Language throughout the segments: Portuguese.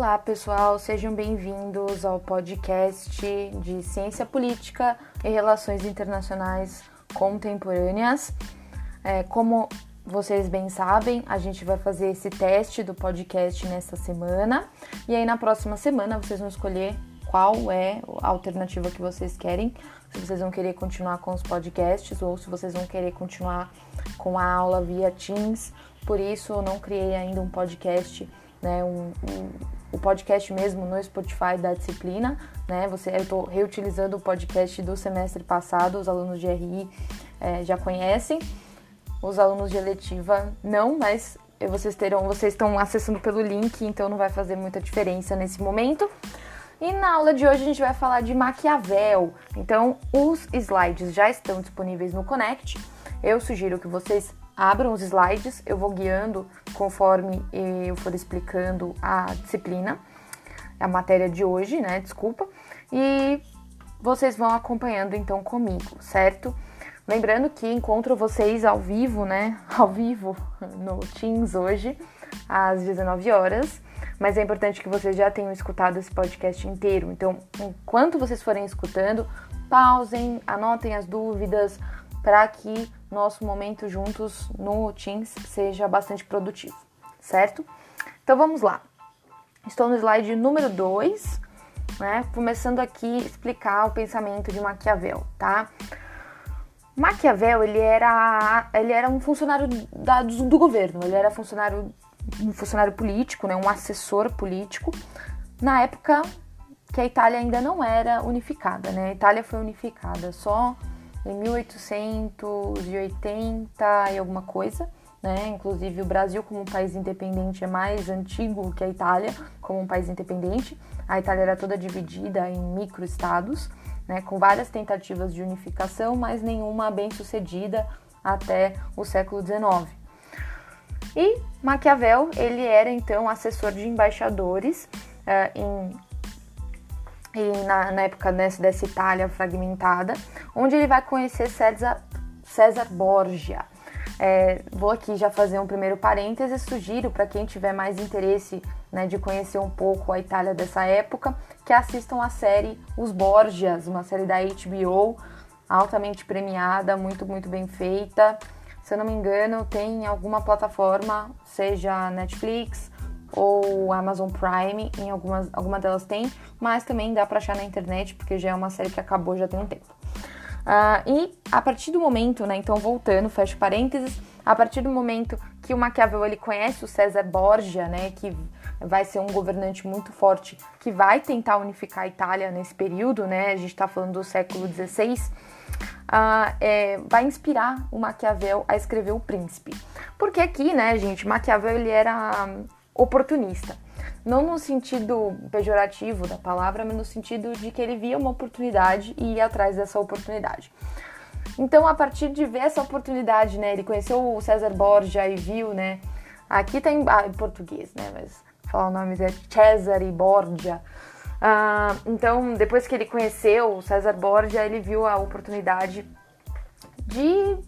Olá, pessoal, sejam bem-vindos ao podcast de Ciência Política e Relações Internacionais Contemporâneas. É, como vocês bem sabem, a gente vai fazer esse teste do podcast nesta semana e aí na próxima semana vocês vão escolher qual é a alternativa que vocês querem. Se vocês vão querer continuar com os podcasts ou se vocês vão querer continuar com a aula via Teams. Por isso, eu não criei ainda um podcast né, um, um, o podcast mesmo no Spotify da disciplina, né? Você, eu estou reutilizando o podcast do semestre passado, os alunos de RI é, já conhecem, os alunos de eletiva não, mas vocês terão, vocês estão acessando pelo link, então não vai fazer muita diferença nesse momento. E na aula de hoje a gente vai falar de Maquiavel. Então, os slides já estão disponíveis no Connect. Eu sugiro que vocês abram os slides, eu vou guiando conforme eu for explicando a disciplina, a matéria de hoje, né? Desculpa. E vocês vão acompanhando então comigo, certo? Lembrando que encontro vocês ao vivo, né? Ao vivo no Teams hoje, às 19 horas. Mas é importante que vocês já tenham escutado esse podcast inteiro. Então, enquanto vocês forem escutando, pausem, anotem as dúvidas, para que nosso momento juntos no Teams seja bastante produtivo, certo? Então vamos lá. Estou no slide número 2, né? Começando aqui explicar o pensamento de Maquiavel, tá? Maquiavel, ele era, ele era um funcionário da, do, do governo, ele era funcionário, um funcionário político, né? Um assessor político na época que a Itália ainda não era unificada, né? A Itália foi unificada só em 1880 e alguma coisa, né? Inclusive o Brasil como um país independente é mais antigo que a Itália como um país independente. A Itália era toda dividida em microestados, né? Com várias tentativas de unificação, mas nenhuma bem sucedida até o século XIX. E Maquiavel, ele era então assessor de embaixadores uh, em e na, na época dessa, dessa Itália fragmentada, onde ele vai conhecer César, César Borgia. É, vou aqui já fazer um primeiro parêntese, sugiro para quem tiver mais interesse né, de conhecer um pouco a Itália dessa época, que assistam a série Os Borgias, uma série da HBO, altamente premiada, muito, muito bem feita. Se eu não me engano, tem alguma plataforma, seja Netflix ou Amazon Prime, em algumas, alguma delas tem, mas também dá para achar na internet, porque já é uma série que acabou já tem um tempo. Uh, e a partir do momento, né, então voltando, fecho parênteses, a partir do momento que o Maquiavel ele conhece o César Borgia, né, que vai ser um governante muito forte, que vai tentar unificar a Itália nesse período, né, a gente está falando do século XVI, uh, é, vai inspirar o Maquiavel a escrever O Príncipe. Porque aqui, né, gente, Maquiavel ele era oportunista. Não no sentido pejorativo da palavra, mas no sentido de que ele via uma oportunidade e ia atrás dessa oportunidade. Então, a partir de ver essa oportunidade, né, ele conheceu o César Borgia e viu, né, aqui tá ah, em português, né, mas falar o nome é Cesare Borgia. Ah, então, depois que ele conheceu o César Borgia, ele viu a oportunidade de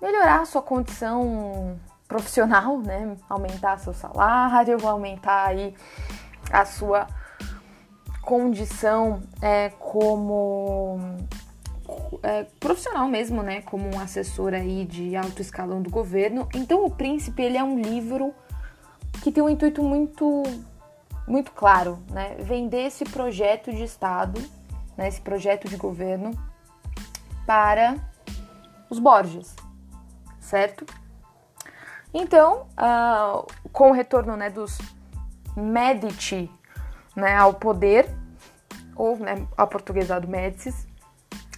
melhorar a sua condição profissional, né? Aumentar seu salário, aumentar aí a sua condição é, como é, profissional mesmo, né? Como um assessor aí de alto escalão do governo. Então, o Príncipe ele é um livro que tem um intuito muito muito claro, né? Vender esse projeto de Estado, né? Esse projeto de governo para os Borges, certo? Então, uh, com o retorno né, dos Medici né, ao poder, ou né, portuguesado Médicis,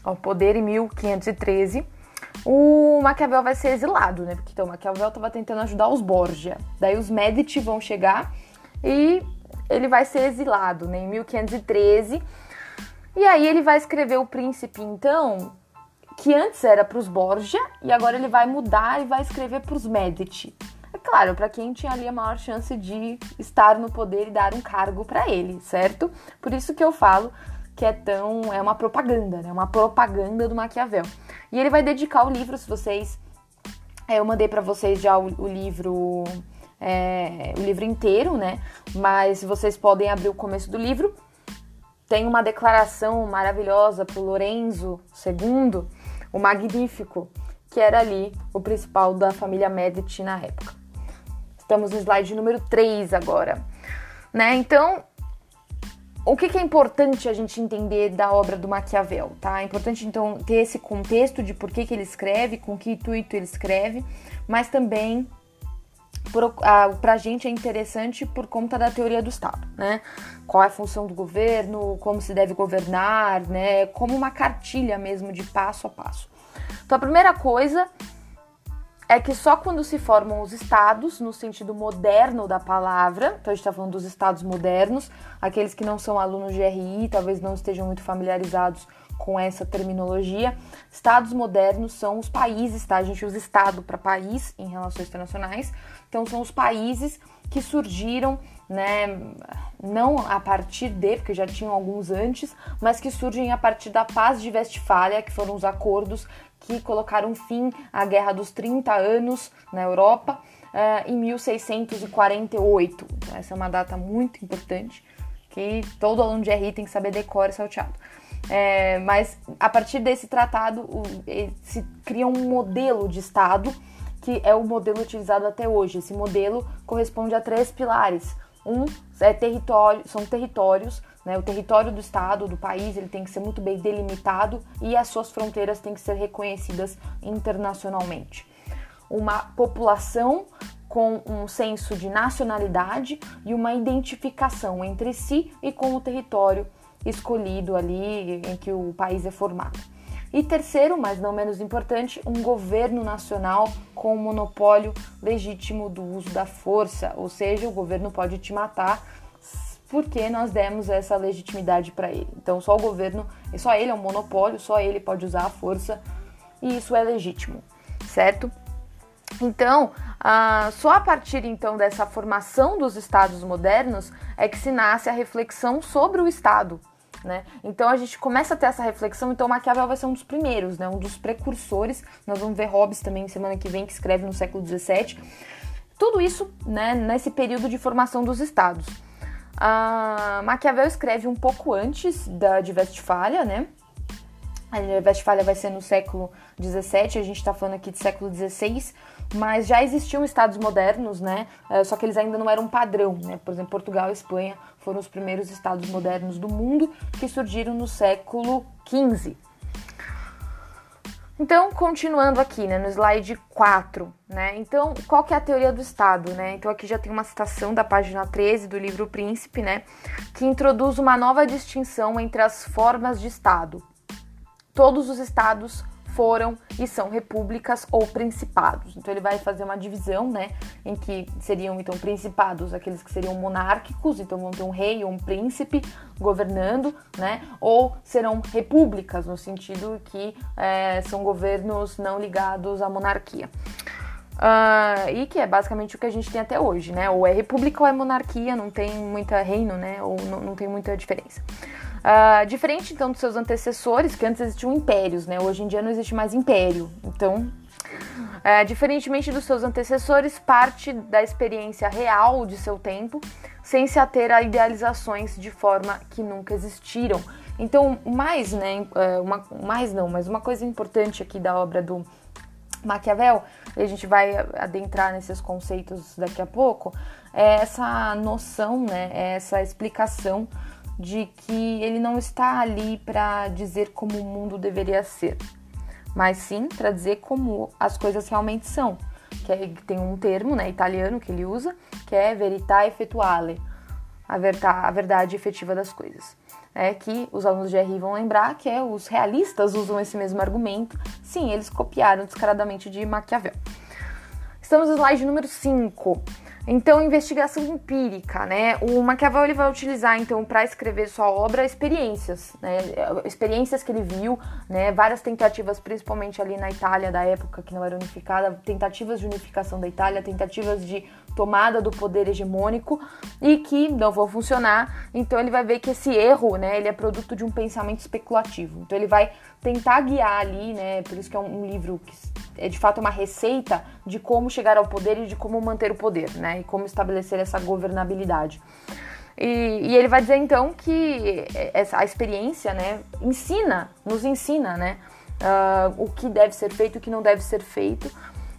ao poder em 1513, o Maquiavel vai ser exilado, né? Porque então Maquiavel estava tentando ajudar os Borgia. Daí os Medici vão chegar e ele vai ser exilado, né? Em 1513. E aí ele vai escrever o Príncipe, então, que antes era para os Borgia e agora ele vai mudar e vai escrever para os Medici. É claro, para quem tinha ali a maior chance de estar no poder e dar um cargo para ele, certo? Por isso que eu falo que é tão é uma propaganda, né? Uma propaganda do Maquiavel. E ele vai dedicar o livro, se vocês é, eu mandei para vocês já o, o livro é, o livro inteiro, né? Mas vocês podem abrir o começo do livro. Tem uma declaração maravilhosa para Lorenzo II, o Magnífico, que era ali o principal da família Medici na época. Estamos no slide número 3 agora. Né? Então, o que, que, é importante a gente entender da obra do Maquiavel, tá? É importante então ter esse contexto de por que, que ele escreve, com que intuito ele escreve, mas também para a gente é interessante por conta da teoria do Estado, né? Qual é a função do governo, como se deve governar, né? Como uma cartilha mesmo de passo a passo. Então a primeira coisa é que só quando se formam os estados, no sentido moderno da palavra, então a gente está falando dos estados modernos, aqueles que não são alunos de RI, talvez não estejam muito familiarizados com essa terminologia. Estados modernos são os países, tá? A gente usa estado para país em relações internacionais. Então são os países que surgiram, né, não a partir de, porque já tinham alguns antes, mas que surgem a partir da Paz de Westfália, que foram os acordos que colocaram fim à Guerra dos 30 anos na Europa uh, em 1648. Então, essa é uma data muito importante que todo aluno de RI tem que saber decorar e salteado. É, mas a partir desse tratado o, se cria um modelo de Estado que é o modelo utilizado até hoje. Esse modelo corresponde a três pilares. Um é território, são territórios, né? O território do estado, do país, ele tem que ser muito bem delimitado e as suas fronteiras têm que ser reconhecidas internacionalmente. Uma população com um senso de nacionalidade e uma identificação entre si e com o território escolhido ali em que o país é formado. E terceiro, mas não menos importante, um governo nacional com o monopólio legítimo do uso da força, ou seja, o governo pode te matar porque nós demos essa legitimidade para ele. Então, só o governo, só ele é um monopólio, só ele pode usar a força e isso é legítimo, certo? Então, só a partir então dessa formação dos estados modernos é que se nasce a reflexão sobre o Estado, né? Então a gente começa a ter essa reflexão. Então Maquiavel vai ser um dos primeiros, né? um dos precursores. Nós vamos ver Hobbes também semana que vem, que escreve no século XVII. Tudo isso né, nesse período de formação dos estados. Uh, Maquiavel escreve um pouco antes da, de Westfália, né? A Westfália vai ser no século XVII, a gente está falando aqui de século XVI, mas já existiam estados modernos, né? Uh, só que eles ainda não eram padrão, né? Por exemplo, Portugal e Espanha foram os primeiros estados modernos do mundo que surgiram no século XV. Então, continuando aqui, né, no slide 4, né? Então, qual que é a teoria do Estado, né? Então, aqui já tem uma citação da página 13 do livro Príncipe, né, que introduz uma nova distinção entre as formas de Estado. Todos os estados foram e são repúblicas ou principados. Então ele vai fazer uma divisão, né, em que seriam então principados, aqueles que seriam monárquicos, então vão ter um rei ou um príncipe governando, né, ou serão repúblicas no sentido que é, são governos não ligados à monarquia. Uh, e que é basicamente o que a gente tem até hoje, né? Ou é república ou é monarquia, não tem muita reino, né? Ou não, não tem muita diferença. Uh, diferente então dos seus antecessores, que antes existiam impérios, né? Hoje em dia não existe mais império. Então, uh, diferentemente dos seus antecessores, parte da experiência real de seu tempo, sem se ater a idealizações de forma que nunca existiram. Então, mais, né? Uh, uma, mais não, mas uma coisa importante aqui da obra do Maquiavel, e a gente vai adentrar nesses conceitos daqui a pouco, é essa noção, né? É essa explicação de que ele não está ali para dizer como o mundo deveria ser, mas sim para dizer como as coisas realmente são. Que é, tem um termo né, italiano que ele usa, que é verità effettuale, a, verdade, a verdade efetiva das coisas. É que os alunos de RI vão lembrar que é, os realistas usam esse mesmo argumento. Sim, eles copiaram descaradamente de Maquiavel. Estamos no slide número 5. Então, investigação empírica, né? O Maquiavel ele vai utilizar então para escrever sua obra experiências, né? Experiências que ele viu, né? Várias tentativas, principalmente ali na Itália da época que não era unificada, tentativas de unificação da Itália, tentativas de tomada do poder hegemônico e que não vão funcionar. Então ele vai ver que esse erro, né? Ele é produto de um pensamento especulativo. Então ele vai tentar guiar ali, né? Por isso que é um, livro que é de fato uma receita de como chegar ao poder e de como manter o poder, né? E como estabelecer essa governabilidade. E, e ele vai dizer então que essa, a experiência, né, ensina, nos ensina, né, uh, o que deve ser feito e o que não deve ser feito,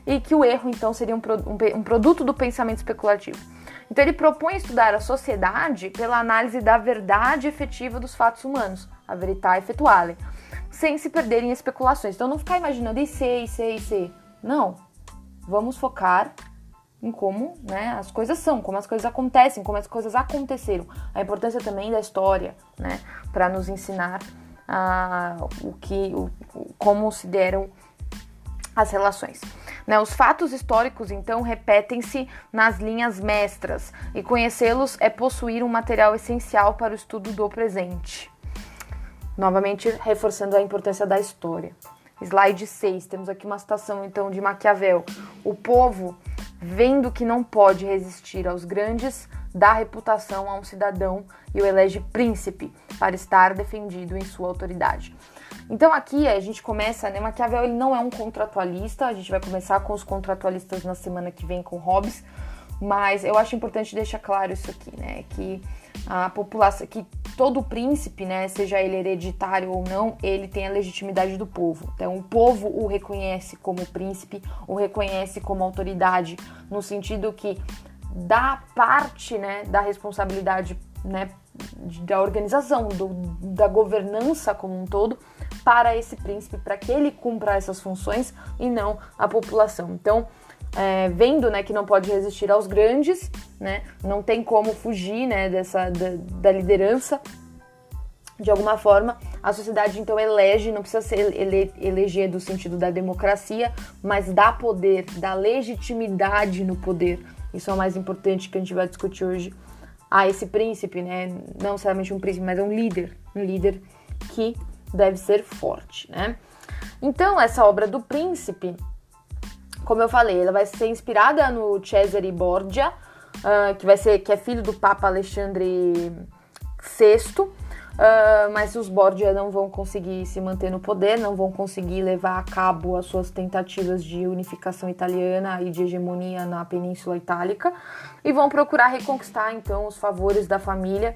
e que o erro então seria um, um, um produto do pensamento especulativo. Então ele propõe estudar a sociedade pela análise da verdade efetiva dos fatos humanos, a verità effettuale, sem se perder em especulações. Então não ficar imaginando e ser, e ser, e ser. Não. Vamos focar em como né, as coisas são, como as coisas acontecem, como as coisas aconteceram. A importância também da história, né, para nos ensinar uh, o que, o, como se deram as relações. Né, os fatos históricos, então, repetem-se nas linhas mestras, e conhecê-los é possuir um material essencial para o estudo do presente. Novamente, reforçando a importância da história. Slide 6, temos aqui uma citação então de Maquiavel. O povo, vendo que não pode resistir aos grandes, dá reputação a um cidadão e o elege príncipe para estar defendido em sua autoridade. Então aqui a gente começa, né? Maquiavel ele não é um contratualista, a gente vai começar com os contratualistas na semana que vem com Hobbes, mas eu acho importante deixar claro isso aqui, né? Que a população, que todo príncipe, né, seja ele hereditário ou não, ele tem a legitimidade do povo. Então, o povo o reconhece como príncipe, o reconhece como autoridade, no sentido que dá parte, né, da responsabilidade, né, da organização, do, da governança como um todo para esse príncipe, para que ele cumpra essas funções e não a população. Então, é, vendo né, que não pode resistir aos grandes, né, não tem como fugir né, dessa, da, da liderança. De alguma forma, a sociedade então elege, não precisa ser ele, eleger do sentido da democracia, mas dá poder, dá legitimidade no poder. Isso é o mais importante que a gente vai discutir hoje. A esse príncipe, né? Não necessariamente um príncipe, mas é um líder, um líder que deve ser forte, né? Então, essa obra do príncipe como eu falei, ela vai ser inspirada no Cesare Borgia, uh, que vai ser que é filho do Papa Alexandre VI. Uh, mas os Borgia não vão conseguir se manter no poder, não vão conseguir levar a cabo as suas tentativas de unificação italiana e de hegemonia na Península Itálica e vão procurar reconquistar então os favores da família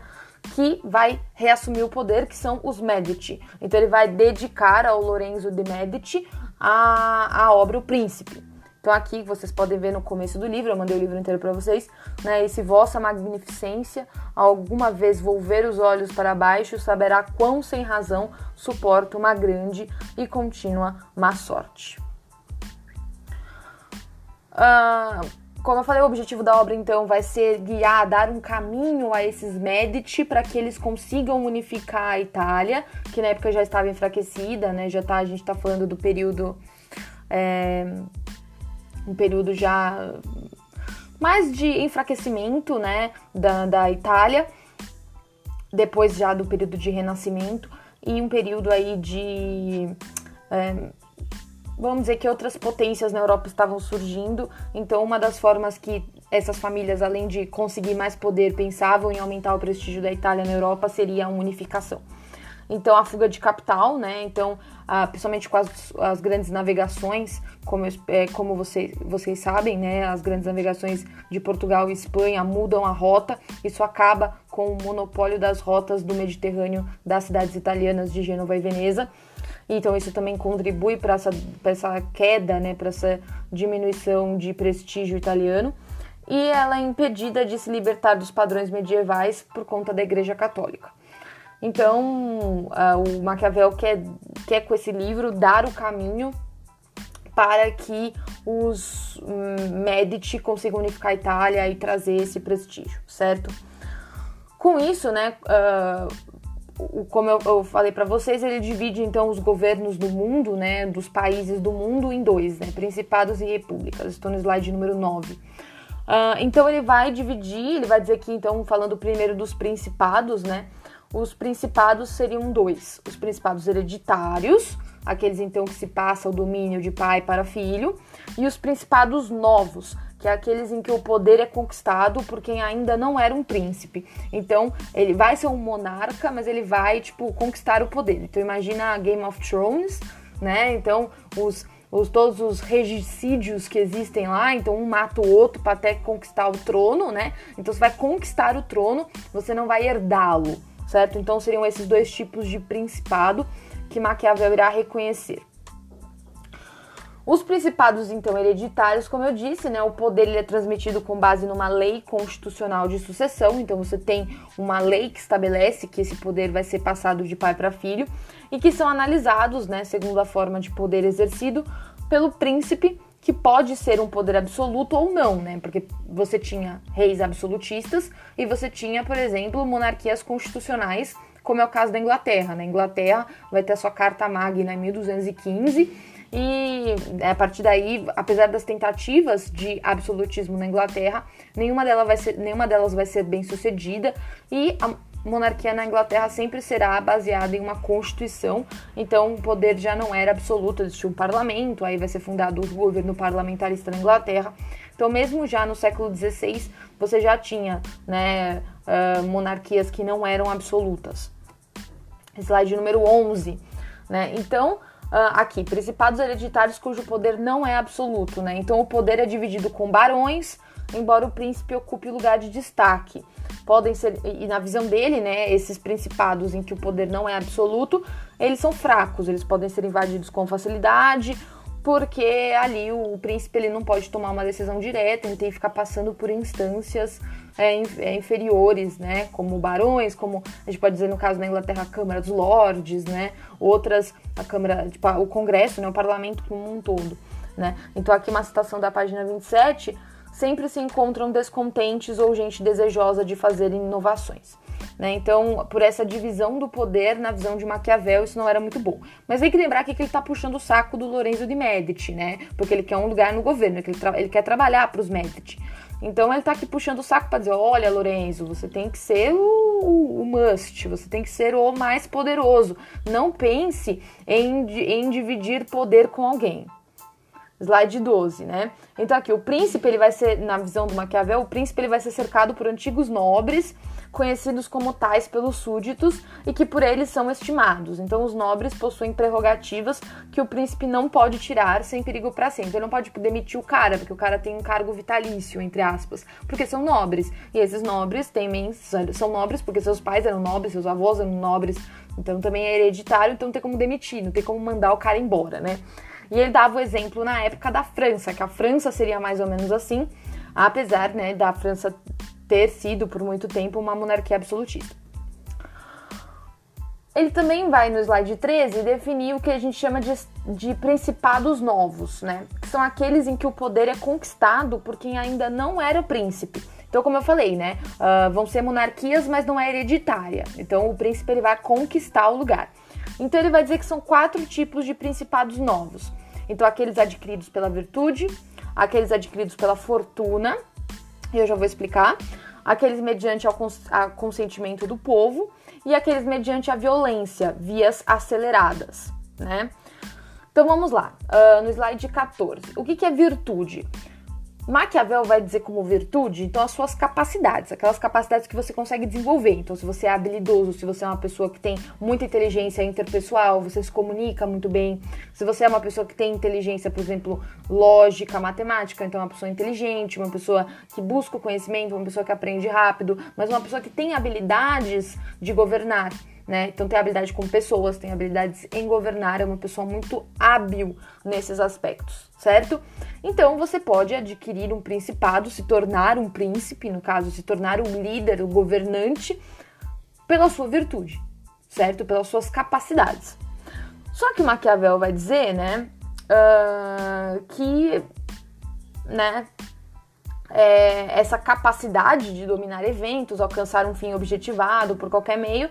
que vai reassumir o poder, que são os Medici. Então ele vai dedicar ao Lorenzo de Medici a, a obra O Príncipe. Então aqui vocês podem ver no começo do livro, eu mandei o livro inteiro para vocês, né? Esse vossa magnificência, alguma vez volver os olhos para baixo, saberá quão sem razão suporta uma grande e contínua má sorte. Uh, como eu falei, o objetivo da obra então vai ser guiar, dar um caminho a esses Medici para que eles consigam unificar a Itália, que na época já estava enfraquecida, né? Já tá, a gente está falando do período é, um período já mais de enfraquecimento, né, da, da Itália, depois já do período de renascimento e um período aí de é, vamos dizer que outras potências na Europa estavam surgindo, então uma das formas que essas famílias, além de conseguir mais poder, pensavam em aumentar o prestígio da Itália na Europa seria a unificação. Então, a fuga de capital, né? Então, ah, principalmente com as, as, grandes navegações, como, é, como vocês, sabem, né? As grandes navegações de Portugal e Espanha mudam a rota. Isso acaba com o monopólio das rotas do Mediterrâneo das cidades italianas de Gênova e Veneza. Então, isso também contribui para essa, essa queda, né? Para essa diminuição de prestígio italiano e ela é impedida de se libertar dos padrões medievais por conta da Igreja Católica. Então, uh, o Maquiavel quer, quer com esse livro dar o caminho para que os um, Medici consigam unificar a Itália e trazer esse prestígio, certo? Com isso, né, uh, como eu, eu falei para vocês, ele divide então os governos do mundo, né, dos países do mundo em dois, né, principados e repúblicas. Estou no slide número 9. Uh, ah, então ele vai dividir, ele vai dizer que então falando primeiro dos principados, né, os principados seriam dois: os principados hereditários, aqueles então que se passa o domínio de pai para filho, e os principados novos, que é aqueles em que o poder é conquistado por quem ainda não era um príncipe. Então, ele vai ser um monarca, mas ele vai, tipo, conquistar o poder. Então, imagina Game of Thrones, né? Então, os os, todos os regicídios que existem lá, então um mata o outro para até conquistar o trono, né? Então você vai conquistar o trono, você não vai herdá-lo, certo? Então seriam esses dois tipos de principado que Maquiavel irá reconhecer. Os principados, então, hereditários, como eu disse, né, o poder ele é transmitido com base numa lei constitucional de sucessão. Então, você tem uma lei que estabelece que esse poder vai ser passado de pai para filho e que são analisados, né, segundo a forma de poder exercido pelo príncipe, que pode ser um poder absoluto ou não, né? Porque você tinha reis absolutistas e você tinha, por exemplo, monarquias constitucionais, como é o caso da Inglaterra. Né? Inglaterra vai ter a sua Carta Magna em 1215 e é, a partir daí, apesar das tentativas de absolutismo na Inglaterra, nenhuma delas vai ser, nenhuma delas vai ser bem sucedida e a monarquia na Inglaterra sempre será baseada em uma constituição, então o poder já não era absoluto, existia um parlamento, aí vai ser fundado o governo parlamentarista na Inglaterra. Então, mesmo já no século XVI, você já tinha né, uh, monarquias que não eram absolutas. Slide número 11. Né? Então, aqui, principados hereditários cujo poder não é absoluto, né? Então o poder é dividido com barões, embora o príncipe ocupe lugar de destaque. Podem ser, e na visão dele, né, esses principados em que o poder não é absoluto, eles são fracos, eles podem ser invadidos com facilidade porque ali o, príncipe ele não pode tomar uma decisão direta, ele tem que ficar passando por instâncias é, é, inferiores, né, como barões, como a gente pode dizer no caso da Inglaterra a Câmara dos Lordes, né, outras a Câmara, tipo, o Congresso, né, o Parlamento como um todo, né. Então aqui uma citação da página 27, sempre se encontram descontentes ou gente desejosa de fazer inovações. Né? Então, por essa divisão do poder na visão de Maquiavel, isso não era muito bom. Mas tem que lembrar que ele está puxando o saco do Lorenzo de Medici, né? Porque ele quer um lugar no governo, ele, ele quer trabalhar para os Medici. Então ele está aqui puxando o saco para dizer: olha, Lorenzo, você tem que ser o, o, o, must, você tem que ser o mais poderoso. Não pense em, em dividir poder com alguém. Slide 12, né? Então aqui, o príncipe, ele vai ser, na visão do Maquiavel, o príncipe ele vai ser cercado por antigos nobres conhecidos como tais pelos súditos e que por eles são estimados. Então, os nobres possuem prerrogativas que o príncipe não pode tirar sem perigo para sempre. Ele não pode demitir o cara, porque o cara tem um cargo vitalício, entre aspas, porque são nobres. E esses nobres temem, são nobres porque seus pais eram nobres, seus avós eram nobres, então também é hereditário, então não tem como demitir, não tem como mandar o cara embora, né? E ele dava o exemplo na época da França, que a França seria mais ou menos assim, apesar né, da França ter sido por muito tempo uma monarquia absolutista. Ele também vai no slide 13 definir o que a gente chama de, de principados novos, né? Que são aqueles em que o poder é conquistado por quem ainda não era príncipe. Então, como eu falei, né? Uh, vão ser monarquias, mas não é hereditária. Então, o príncipe ele vai conquistar o lugar. Então, ele vai dizer que são quatro tipos de principados novos. Então, aqueles adquiridos pela virtude, aqueles adquiridos pela fortuna, eu já vou explicar, aqueles mediante ao cons consentimento do povo e aqueles mediante a violência, vias aceleradas, né? Então vamos lá, uh, no slide 14. O que, que é virtude? Maquiavel vai dizer como virtude, então, as suas capacidades, aquelas capacidades que você consegue desenvolver. Então, se você é habilidoso, se você é uma pessoa que tem muita inteligência interpessoal, você se comunica muito bem. Se você é uma pessoa que tem inteligência, por exemplo, lógica, matemática, então, é uma pessoa inteligente, uma pessoa que busca o conhecimento, uma pessoa que aprende rápido, mas uma pessoa que tem habilidades de governar né? Então tem habilidade com pessoas, tem habilidades em governar, é uma pessoa muito hábil nesses aspectos, certo? Então você pode adquirir um principado, se tornar um príncipe, no caso, se tornar um líder, um governante, pela sua virtude, certo? Pelas suas capacidades. Só que Maquiavel vai dizer, né, uh, que, né, é, essa capacidade de dominar eventos, alcançar um fim objetivado por qualquer meio,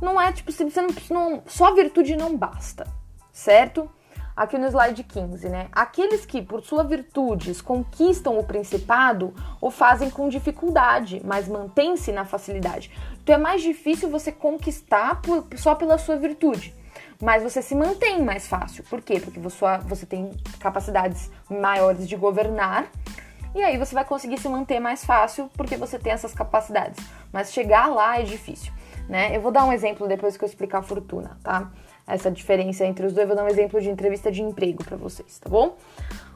não é tipo, você não, não, só virtude não basta, certo? Aqui no slide 15, né? Aqueles que, por suas virtudes, conquistam o principado o fazem com dificuldade, mas mantêm-se na facilidade. Então é mais difícil você conquistar por, só pela sua virtude mas você se mantém mais fácil. Por quê? Porque você, você tem capacidades maiores de governar e aí você vai conseguir se manter mais fácil porque você tem essas capacidades. Mas chegar lá é difícil né? Eu vou dar um exemplo depois que eu explicar a fortuna, tá? essa diferença entre os dois. Vou dar um exemplo de entrevista de emprego para vocês, tá bom?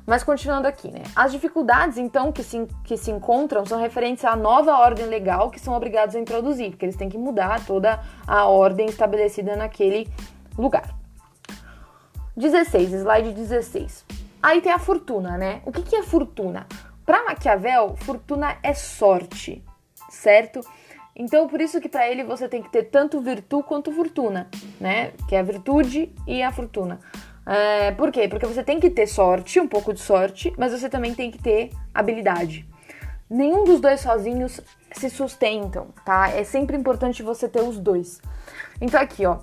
Mas continuando aqui, né? As dificuldades, então, que se, que se encontram são referentes à nova ordem legal que são obrigados a introduzir, porque eles têm que mudar toda a ordem estabelecida naquele lugar. 16, slide 16. Aí tem a fortuna, né? O que, que é fortuna? Para Maquiavel, fortuna é sorte, certo? Então, por isso que para ele você tem que ter tanto virtude quanto fortuna, né? Que é a virtude e a fortuna. É, por quê? Porque você tem que ter sorte, um pouco de sorte, mas você também tem que ter habilidade. Nenhum dos dois sozinhos se sustentam, tá? É sempre importante você ter os dois. Então aqui, ó,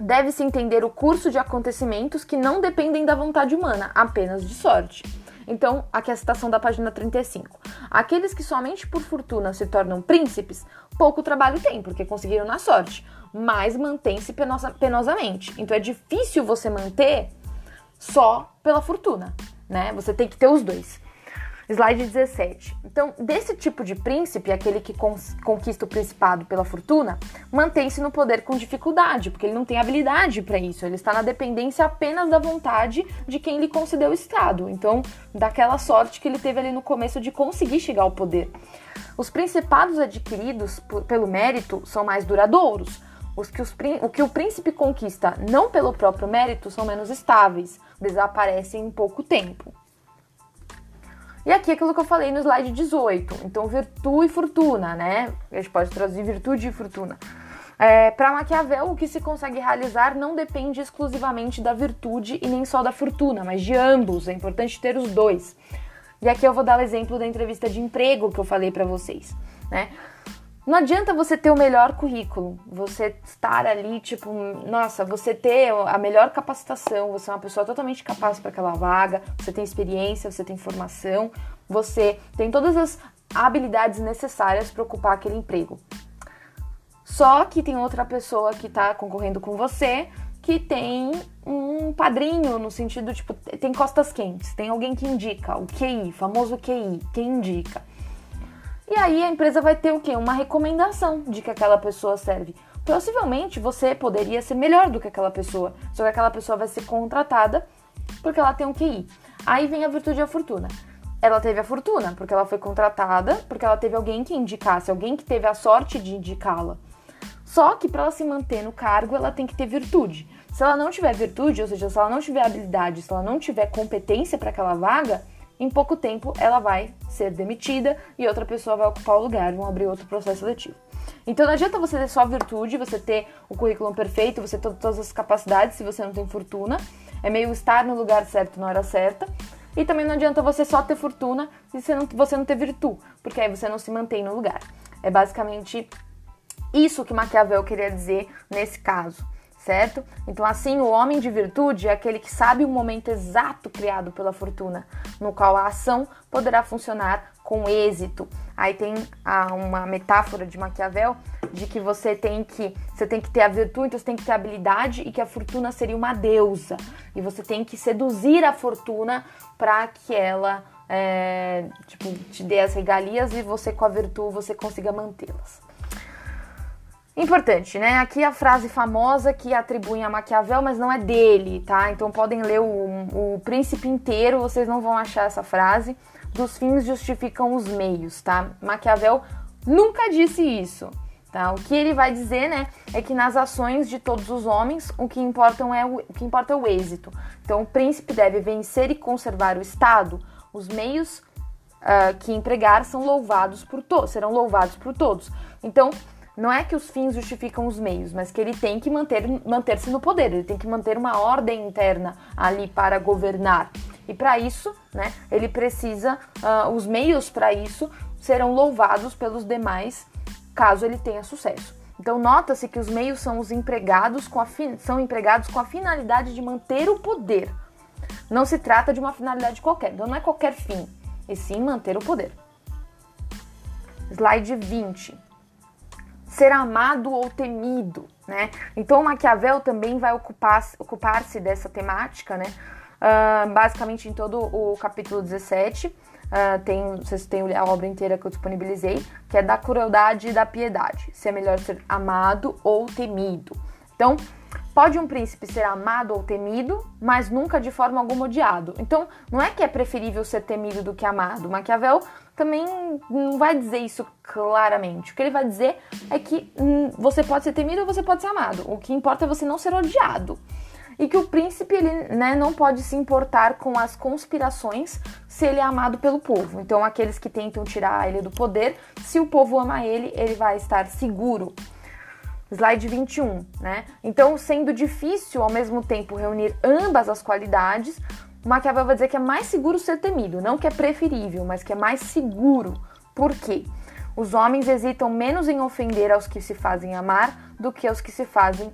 deve-se entender o curso de acontecimentos que não dependem da vontade humana, apenas de sorte. Então, aqui é a citação da página 35. Aqueles que somente por fortuna se tornam príncipes, pouco trabalho têm, porque conseguiram na sorte mas mantém-se penosa, penosamente. Então é difícil você manter só pela fortuna, né? Você tem que ter os dois. Slide 17. Então, desse tipo de príncipe, aquele que conquista o principado pela fortuna, mantém-se no poder com dificuldade, porque ele não tem habilidade para isso. Ele está na dependência apenas da vontade de quem lhe concedeu o Estado. Então, daquela sorte que ele teve ali no começo de conseguir chegar ao poder. Os principados adquiridos por, pelo mérito são mais duradouros, os que os, o que o príncipe conquista não pelo próprio mérito são menos estáveis, desaparecem em pouco tempo. E aqui aquilo que eu falei no slide 18. Então, virtude e fortuna, né? A gente pode traduzir virtude e fortuna. É, Para Maquiavel, o que se consegue realizar não depende exclusivamente da virtude e nem só da fortuna, mas de ambos. É importante ter os dois. E aqui eu vou dar o exemplo da entrevista de emprego que eu falei para vocês, né? Não adianta você ter o melhor currículo, você estar ali, tipo, nossa, você ter a melhor capacitação, você é uma pessoa totalmente capaz para aquela vaga, você tem experiência, você tem formação, você tem todas as habilidades necessárias para ocupar aquele emprego. Só que tem outra pessoa que está concorrendo com você que tem um padrinho no sentido, tipo, tem costas quentes, tem alguém que indica, o QI, famoso QI, quem indica. E aí a empresa vai ter o quê? Uma recomendação de que aquela pessoa serve. Possivelmente você poderia ser melhor do que aquela pessoa, só que aquela pessoa vai ser contratada porque ela tem um QI. Aí vem a virtude e a fortuna. Ela teve a fortuna porque ela foi contratada, porque ela teve alguém que indicasse, alguém que teve a sorte de indicá-la. Só que para ela se manter no cargo, ela tem que ter virtude. Se ela não tiver virtude, ou seja, se ela não tiver habilidade, se ela não tiver competência para aquela vaga, em pouco tempo ela vai ser demitida e outra pessoa vai ocupar o lugar, vão abrir outro processo seletivo. Então não adianta você ter só virtude, você ter o currículo perfeito, você ter todas as capacidades se você não tem fortuna. É meio estar no lugar certo na hora certa. E também não adianta você só ter fortuna se você não, você não ter virtude, porque aí você não se mantém no lugar. É basicamente isso que Maquiavel queria dizer nesse caso certo? Então, assim, o homem de virtude é aquele que sabe o momento exato criado pela fortuna, no qual a ação poderá funcionar com êxito. Aí tem uma metáfora de Maquiavel de que você tem que você tem que ter a virtude, então você tem que ter a habilidade e que a fortuna seria uma deusa e você tem que seduzir a fortuna para que ela é, tipo, te dê as regalias e você com a virtude você consiga mantê-las. Importante, né? Aqui a frase famosa que atribuem a Maquiavel, mas não é dele, tá? Então podem ler o, o príncipe inteiro, vocês não vão achar essa frase. Dos fins justificam os meios, tá? Maquiavel nunca disse isso, tá? O que ele vai dizer, né, é que nas ações de todos os homens, o que, importam é o, o que importa é o êxito. Então o príncipe deve vencer e conservar o Estado. Os meios uh, que empregar são louvados por todos, serão louvados por todos. Então, não é que os fins justificam os meios, mas que ele tem que manter, manter-se no poder, ele tem que manter uma ordem interna ali para governar. E para isso, né, ele precisa, uh, os meios para isso serão louvados pelos demais, caso ele tenha sucesso. Então nota-se que os meios são os empregados com a são empregados com a finalidade de manter o poder. Não se trata de uma finalidade qualquer, então não é qualquer fim, e sim manter o poder. Slide 20 ser amado ou temido, né? Então Maquiavel também vai ocupar-se ocupar dessa temática, né? Uh, basicamente em todo o capítulo 17, uh, tem, vocês têm a obra inteira que eu disponibilizei, que é da crueldade e da piedade. Se é melhor ser amado ou temido. Então, Pode um príncipe ser amado ou temido, mas nunca de forma alguma odiado. Então, não é que é preferível ser temido do que amado. Maquiavel também não vai dizer isso claramente. O que ele vai dizer é que hum, você pode ser temido ou você pode ser amado. O que importa é você não ser odiado. E que o príncipe ele, né, não pode se importar com as conspirações se ele é amado pelo povo. Então, aqueles que tentam tirar ele do poder, se o povo ama ele, ele vai estar seguro. Slide 21, né? Então, sendo difícil ao mesmo tempo reunir ambas as qualidades, Maquiavel vai dizer que é mais seguro ser temido, não que é preferível, mas que é mais seguro. Por quê? Os homens hesitam menos em ofender aos que se fazem amar do que aos que se fazem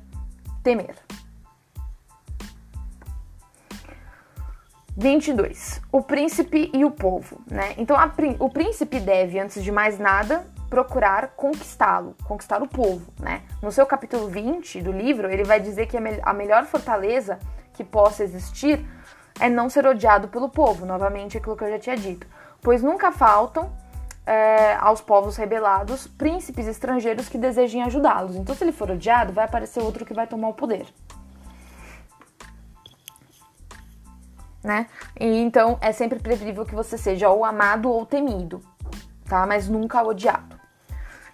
temer. 22. O príncipe e o povo, né? Então, a, o príncipe deve, antes de mais nada, procurar conquistá-lo, conquistar o povo, né? No seu capítulo 20 do livro, ele vai dizer que a melhor fortaleza que possa existir é não ser odiado pelo povo, novamente aquilo que eu já tinha dito, pois nunca faltam é, aos povos rebelados príncipes estrangeiros que desejem ajudá-los. Então, se ele for odiado, vai aparecer outro que vai tomar o poder. Né? E, então, é sempre preferível que você seja ou amado ou temido, tá? Mas nunca odiado.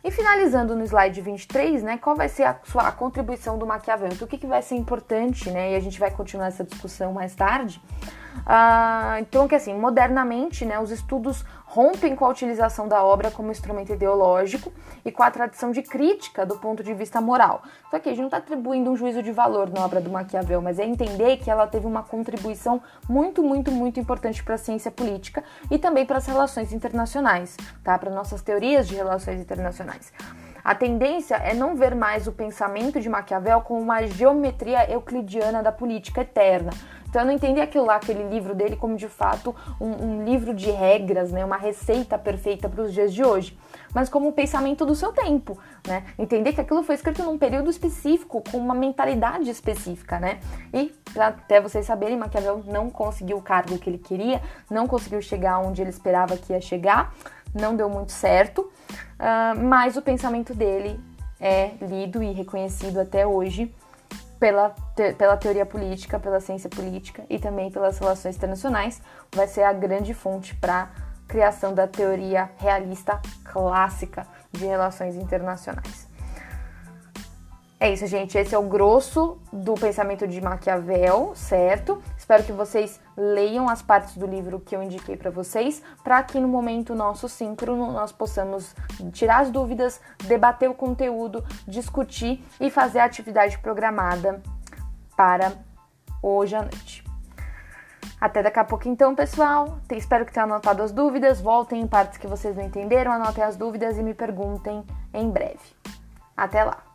E finalizando no slide 23, né, qual vai ser a sua a contribuição do Maquiavel? Então, o que, que vai ser importante, né, e a gente vai continuar essa discussão mais tarde. Ah, então, que assim, modernamente, né, os estudos rompem com a utilização da obra como instrumento ideológico e com a tradição de crítica do ponto de vista moral. Só que a gente não está atribuindo um juízo de valor na obra do Maquiavel, mas é entender que ela teve uma contribuição muito, muito, muito importante para a ciência política e também para as relações internacionais, tá? Para nossas teorias de relações internacionais. A tendência é não ver mais o pensamento de Maquiavel como uma geometria euclidiana da política eterna, então eu não entendi aquilo lá, aquele livro dele, como de fato um, um livro de regras, né? Uma receita perfeita para os dias de hoje. Mas como um pensamento do seu tempo, né? Entender que aquilo foi escrito num período específico, com uma mentalidade específica, né? E até vocês saberem, Maquiavel não conseguiu o cargo que ele queria, não conseguiu chegar onde ele esperava que ia chegar, não deu muito certo, uh, mas o pensamento dele é lido e reconhecido até hoje pela, te, pela teoria política, pela ciência política e também pelas relações internacionais, vai ser a grande fonte para criação da teoria realista clássica de relações internacionais. É isso, gente. Esse é o grosso do pensamento de Maquiavel, certo? Espero que vocês leiam as partes do livro que eu indiquei para vocês, para que no momento nosso síncrono nós possamos tirar as dúvidas, debater o conteúdo, discutir e fazer a atividade programada para hoje à noite. Até daqui a pouco então, pessoal. Espero que tenham anotado as dúvidas. Voltem em partes que vocês não entenderam, anotem as dúvidas e me perguntem em breve. Até lá!